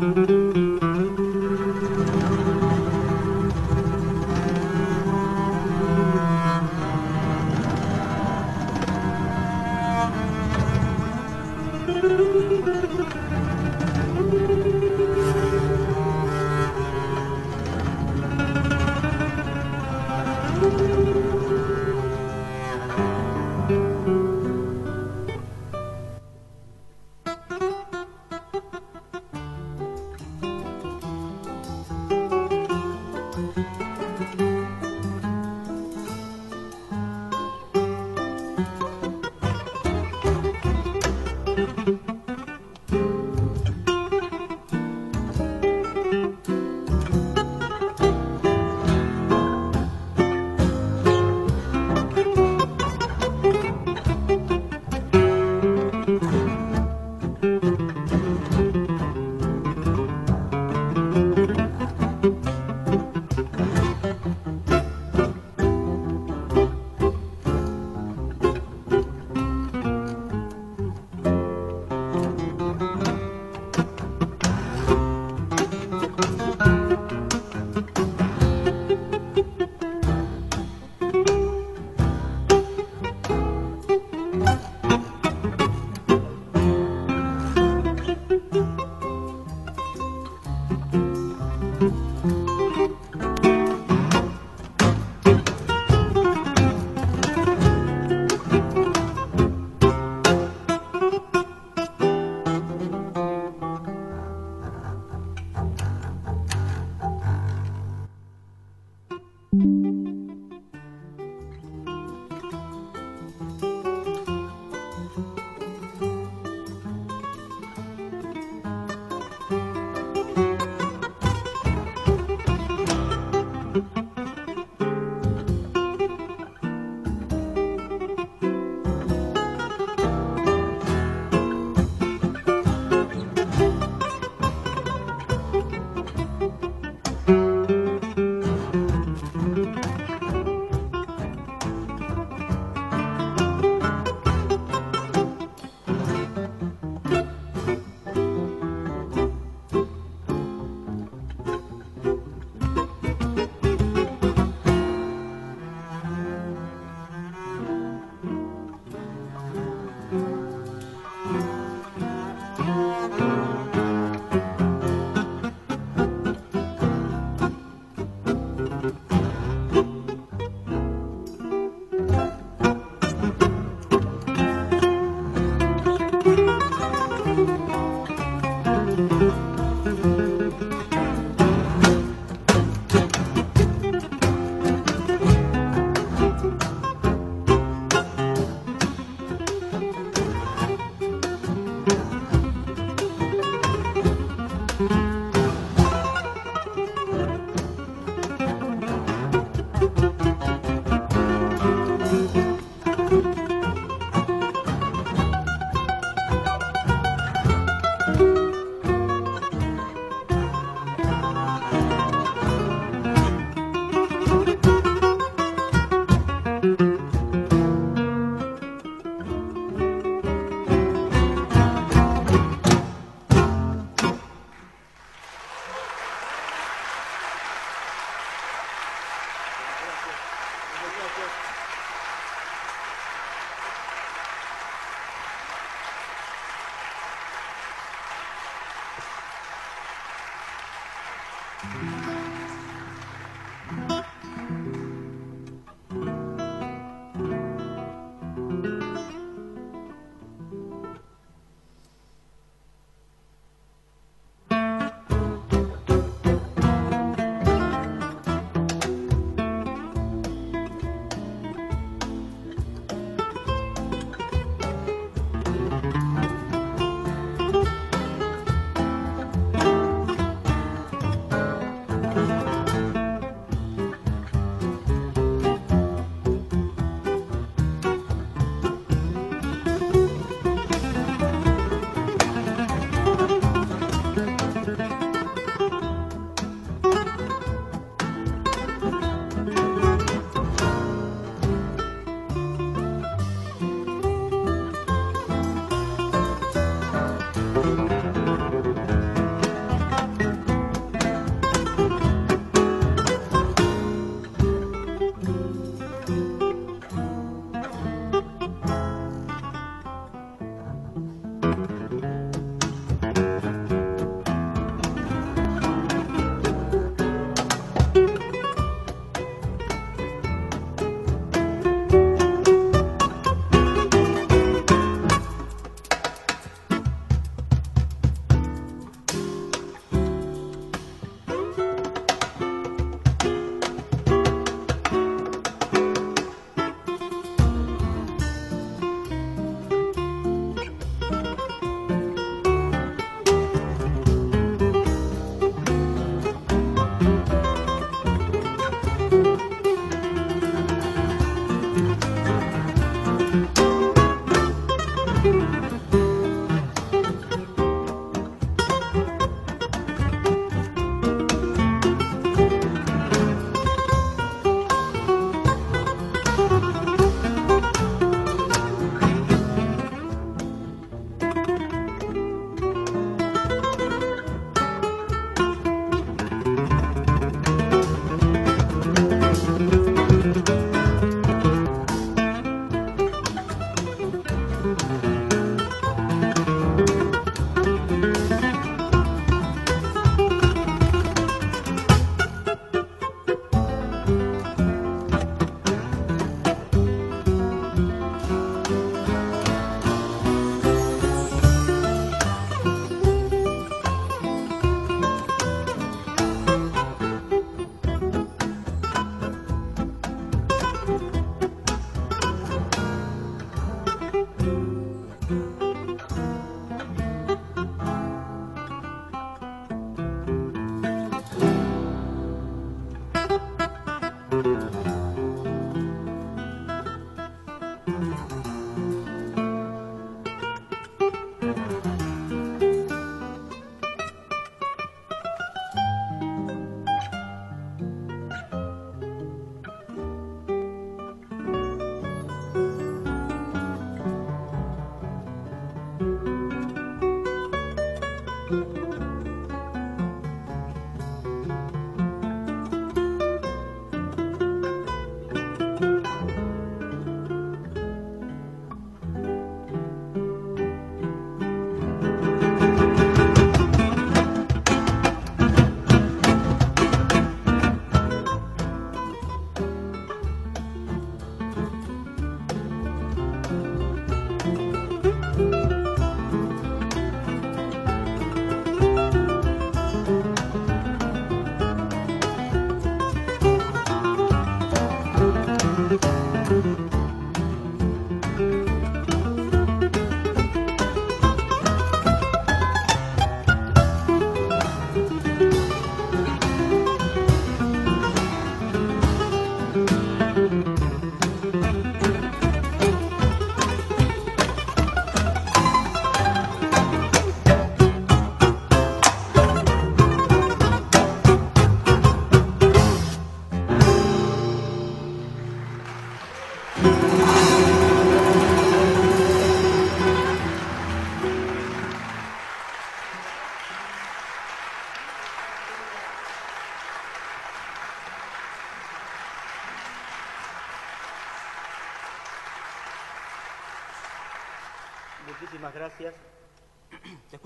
Música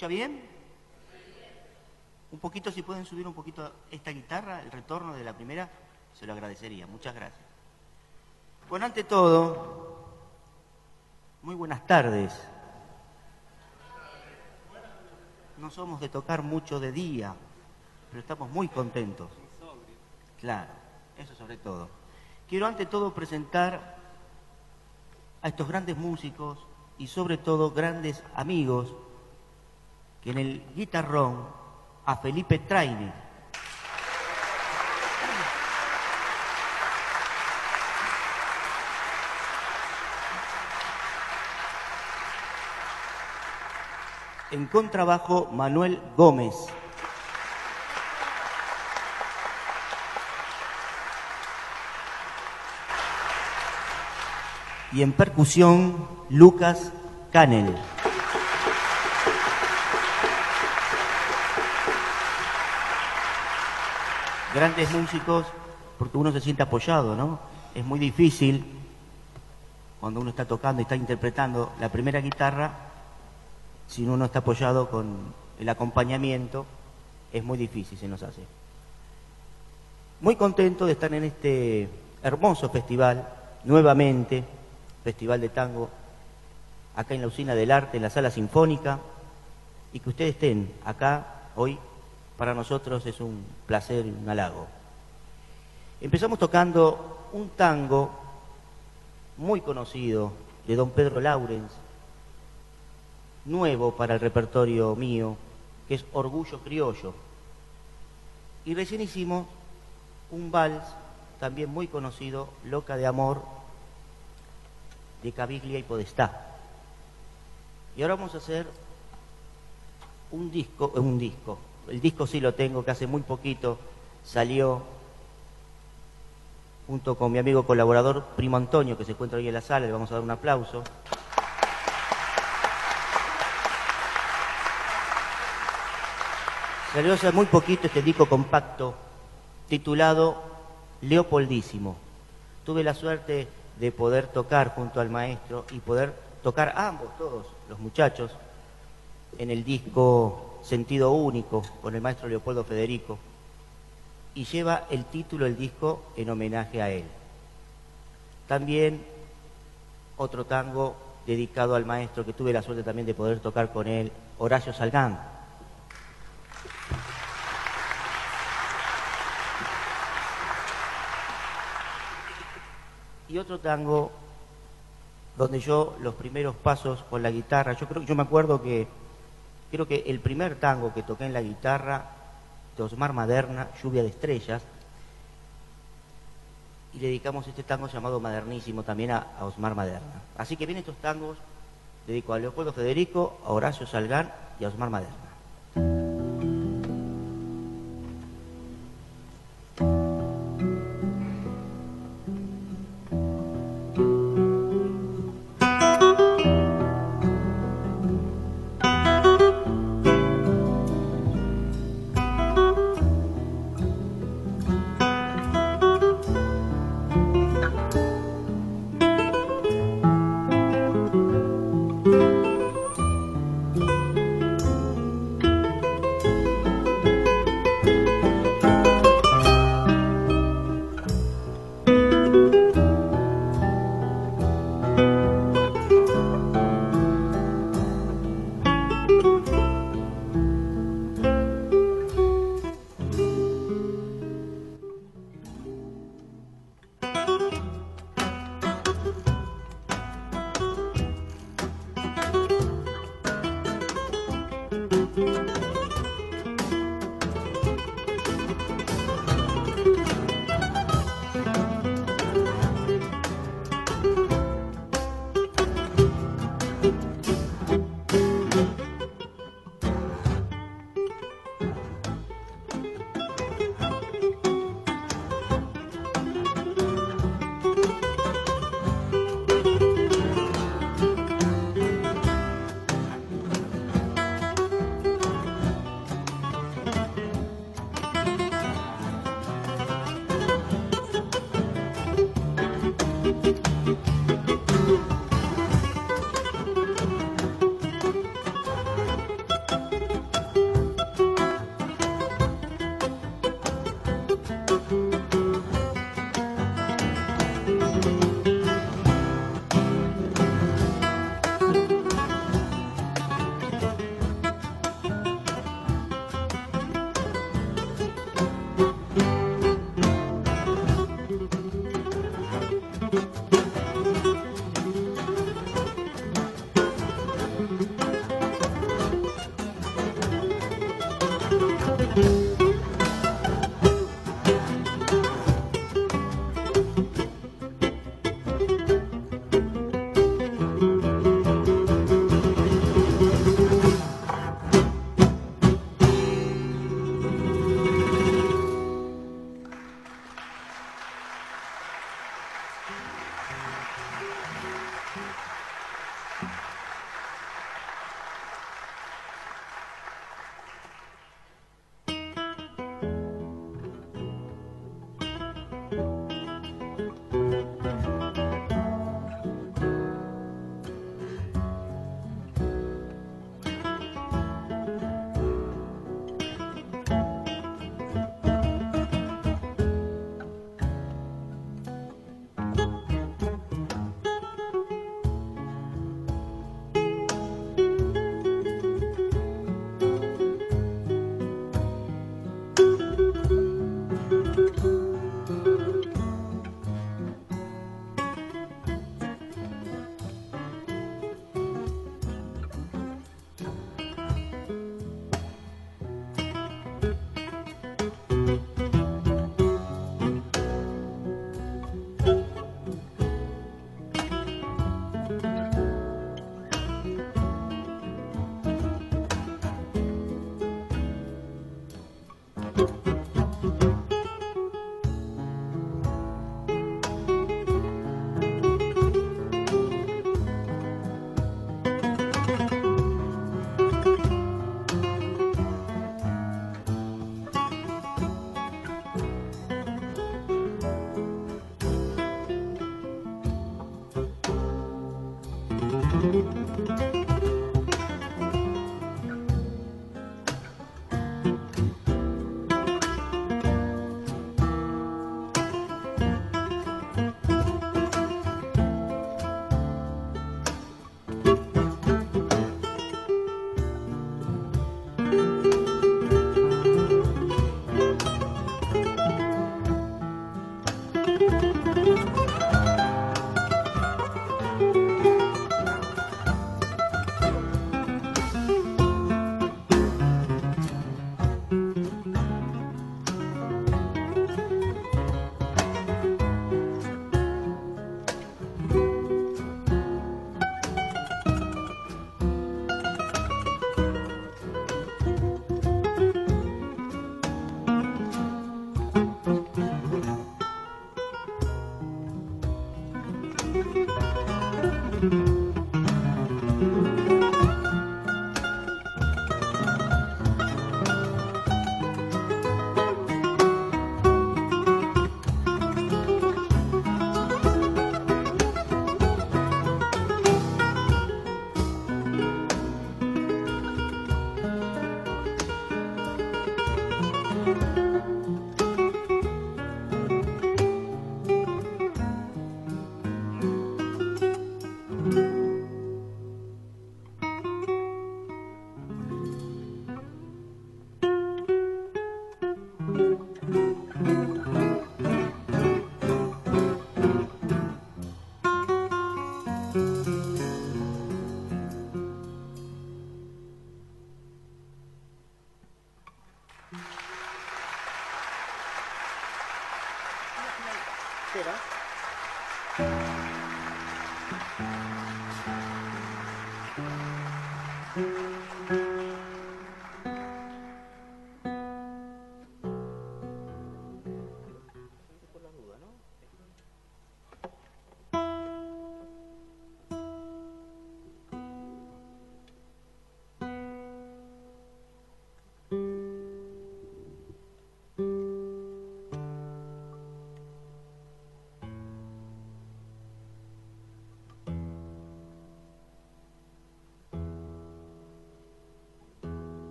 Escucha bien? Un poquito, si pueden subir un poquito esta guitarra, el retorno de la primera, se lo agradecería. Muchas gracias. Bueno, ante todo, muy buenas tardes. No somos de tocar mucho de día, pero estamos muy contentos. Claro, eso sobre todo. Quiero ante todo presentar a estos grandes músicos y sobre todo grandes amigos que en el guitarrón a Felipe Traine. En contrabajo Manuel Gómez. y en percusión Lucas Canel. Grandes músicos, porque uno se siente apoyado, ¿no? Es muy difícil cuando uno está tocando y está interpretando la primera guitarra, si uno no está apoyado con el acompañamiento, es muy difícil, se nos hace. Muy contento de estar en este hermoso festival nuevamente Festival de Tango, acá en la Usina del Arte, en la Sala Sinfónica, y que ustedes estén acá hoy, para nosotros es un placer y un halago. Empezamos tocando un tango muy conocido de don Pedro Laurens, nuevo para el repertorio mío, que es Orgullo Criollo. Y recién hicimos un vals también muy conocido, Loca de Amor, de Caviglia y Podestá. Y ahora vamos a hacer un disco, eh, un disco. El disco sí lo tengo, que hace muy poquito salió junto con mi amigo colaborador Primo Antonio, que se encuentra hoy en la sala, le vamos a dar un aplauso. Salió hace muy poquito este disco compacto titulado Leopoldísimo. Tuve la suerte de poder tocar junto al maestro y poder tocar ambos, todos los muchachos, en el disco Sentido Único con el maestro Leopoldo Federico y lleva el título del disco en homenaje a él. También otro tango dedicado al maestro que tuve la suerte también de poder tocar con él, Horacio Salgán. y otro tango donde yo los primeros pasos con la guitarra, yo creo yo me acuerdo que creo que el primer tango que toqué en la guitarra de Osmar Maderna, Lluvia de Estrellas, y le dedicamos este tango llamado Madernísimo también a, a Osmar Maderna. Así que vienen estos tangos, dedico a Leopoldo Federico, a Horacio Salgán y a Osmar Maderna.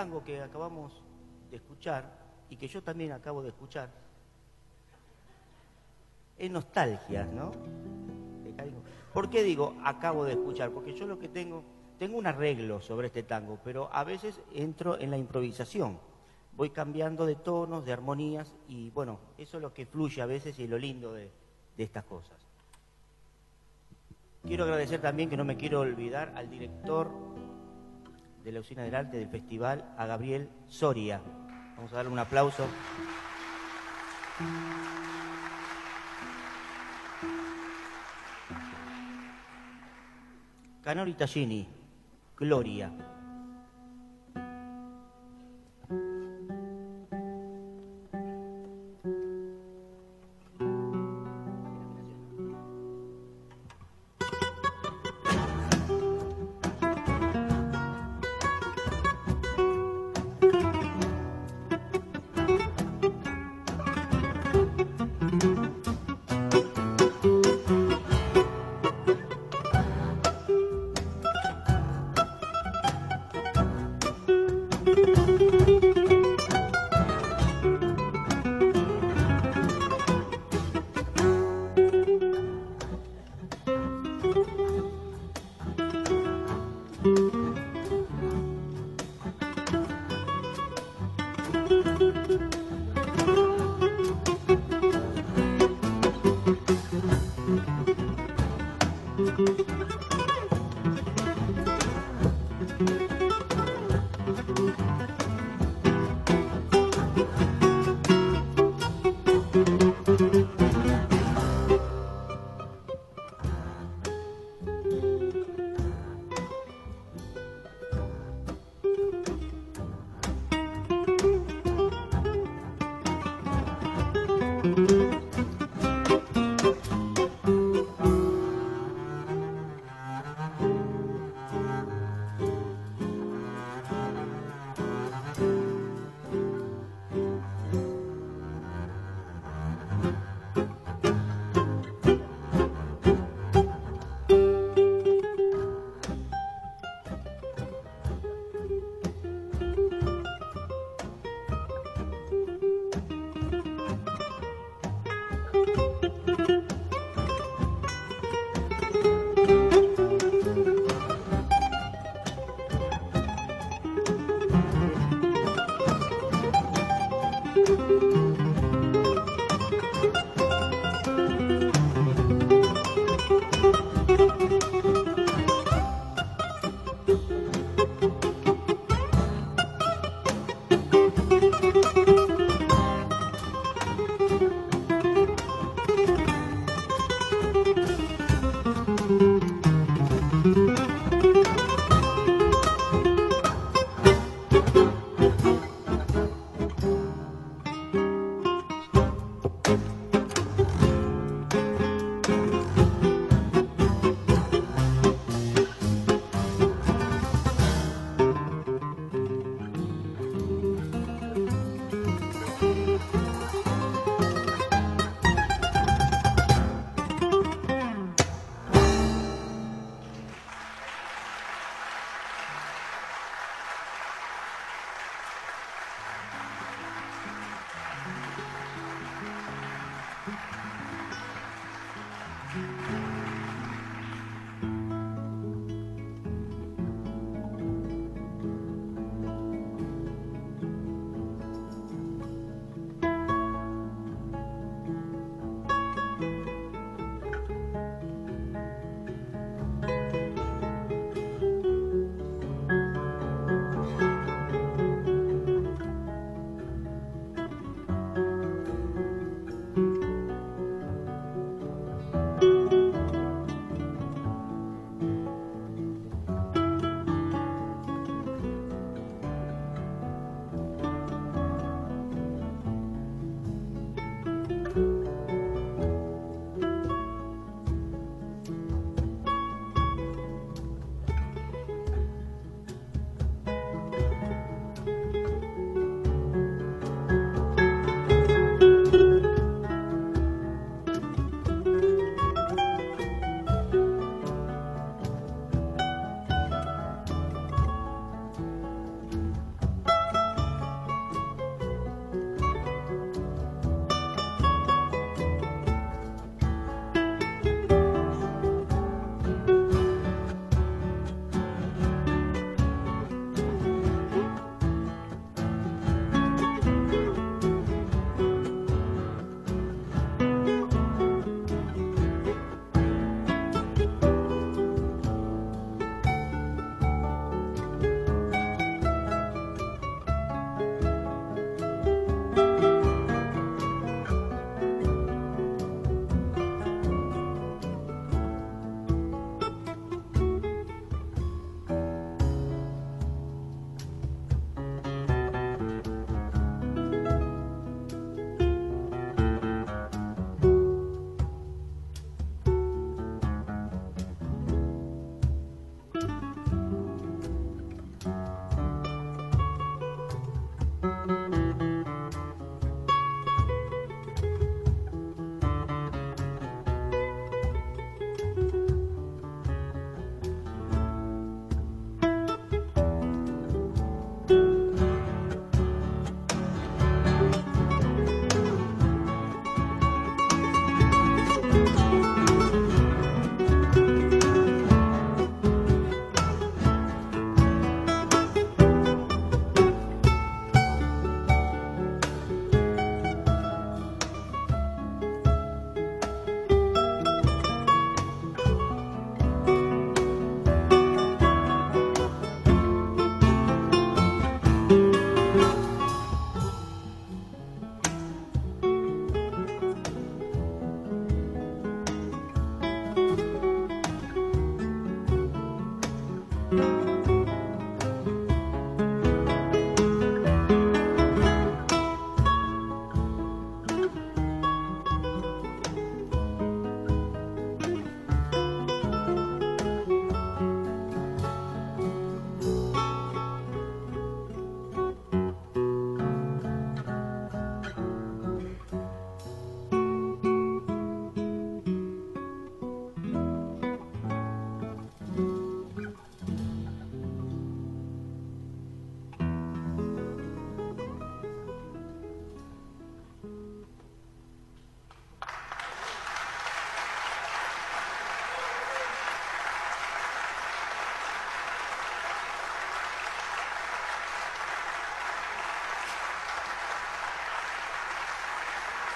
tango que acabamos de escuchar y que yo también acabo de escuchar es nostalgia, ¿no? ¿Por qué digo acabo de escuchar? Porque yo lo que tengo, tengo un arreglo sobre este tango, pero a veces entro en la improvisación. Voy cambiando de tonos, de armonías y bueno, eso es lo que fluye a veces y es lo lindo de, de estas cosas. Quiero agradecer también, que no me quiero olvidar, al director de la Usina del Arte del Festival, a Gabriel Soria. Vamos a darle un aplauso. Canori Tallini, Gloria.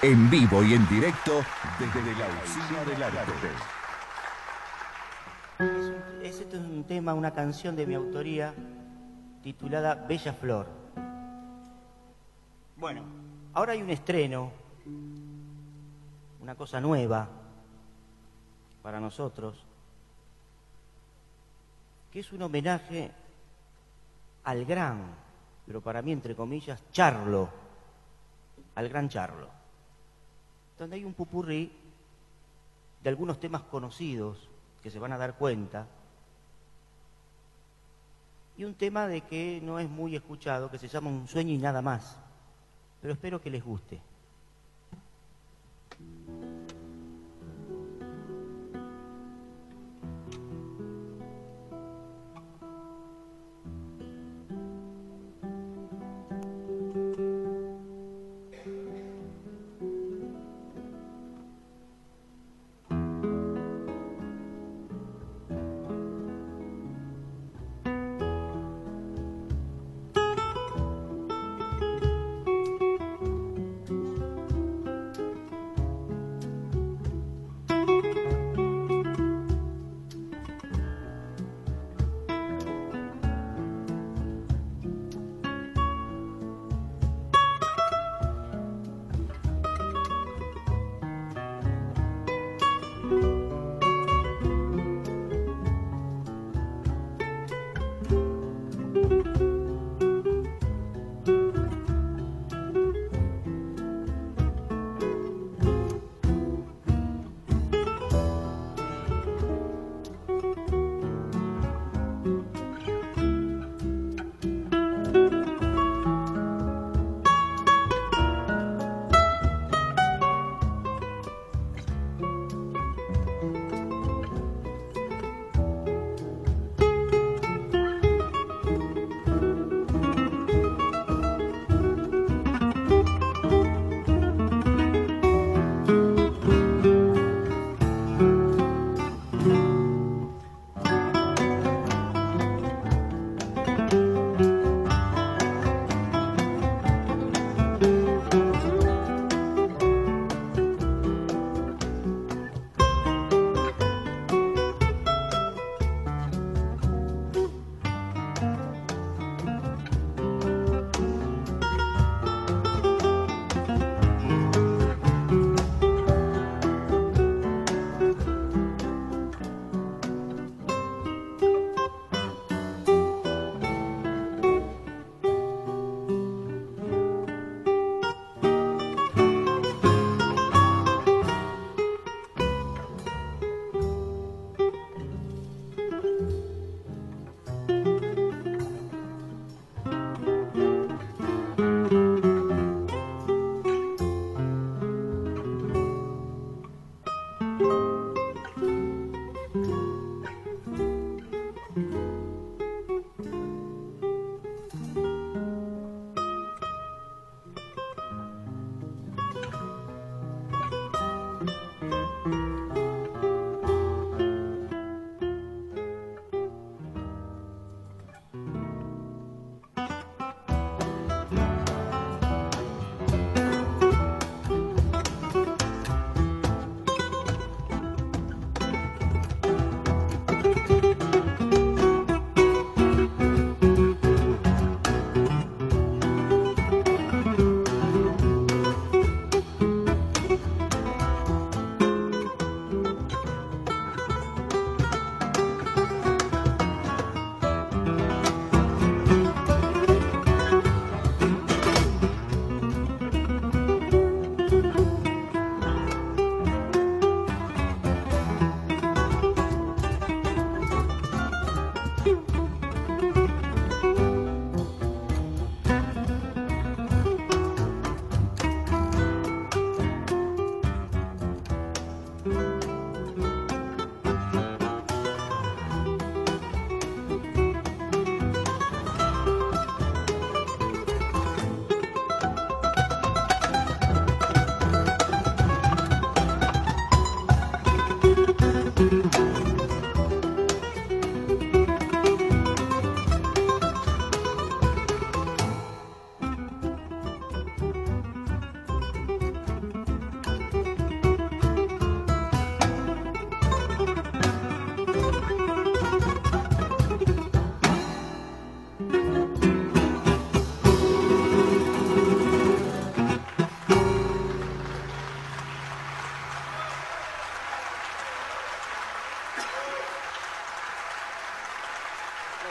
En vivo y en directo desde la Usina del Arte. Es, este es un tema, una canción de mi autoría titulada Bella Flor. Bueno, ahora hay un estreno, una cosa nueva para nosotros, que es un homenaje al gran, pero para mí entre comillas, Charlo, al gran Charlo donde hay un pupurrí de algunos temas conocidos que se van a dar cuenta y un tema de que no es muy escuchado, que se llama Un sueño y nada más, pero espero que les guste.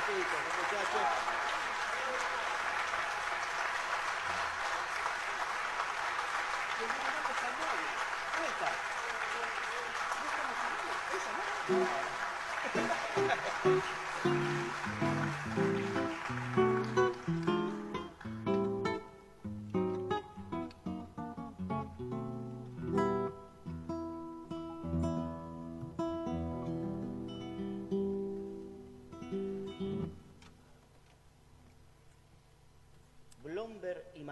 Los muchachos. Blomberg y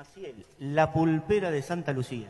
Maciel, La pulpera de Santa Lucía.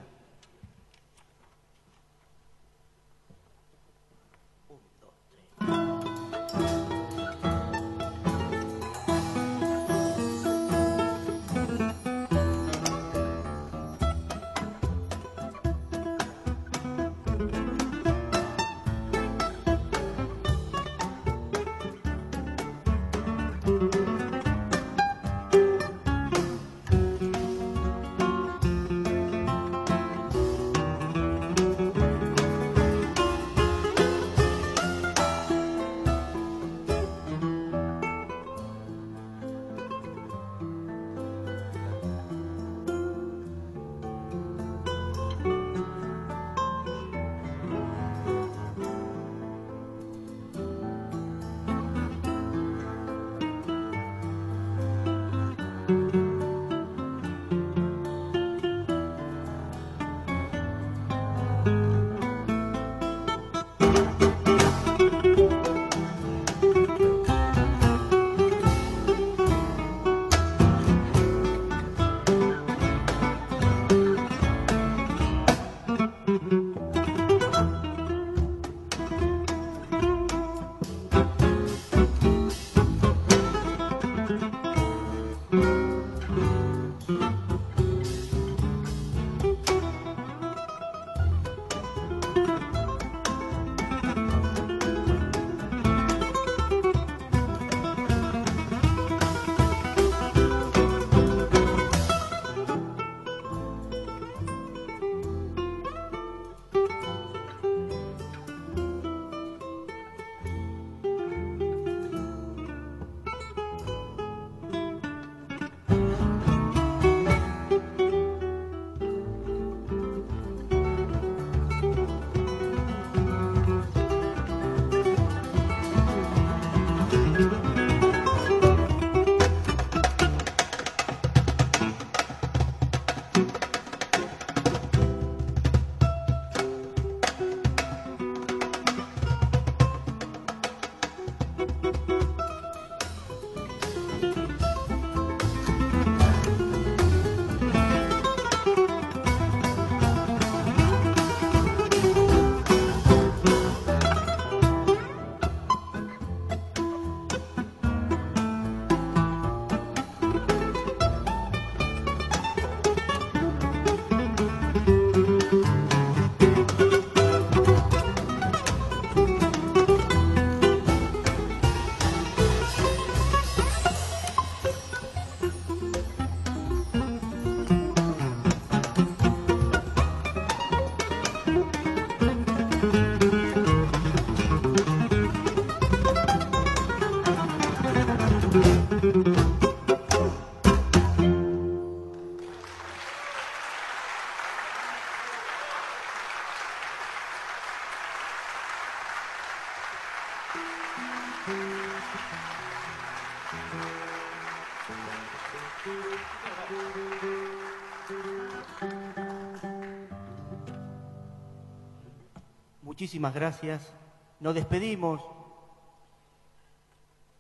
Muchísimas gracias. Nos despedimos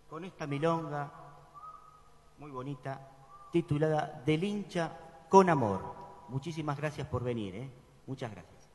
con esta milonga muy bonita titulada Del hincha con amor. Muchísimas gracias por venir. ¿eh? Muchas gracias.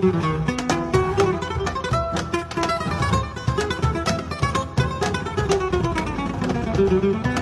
thank you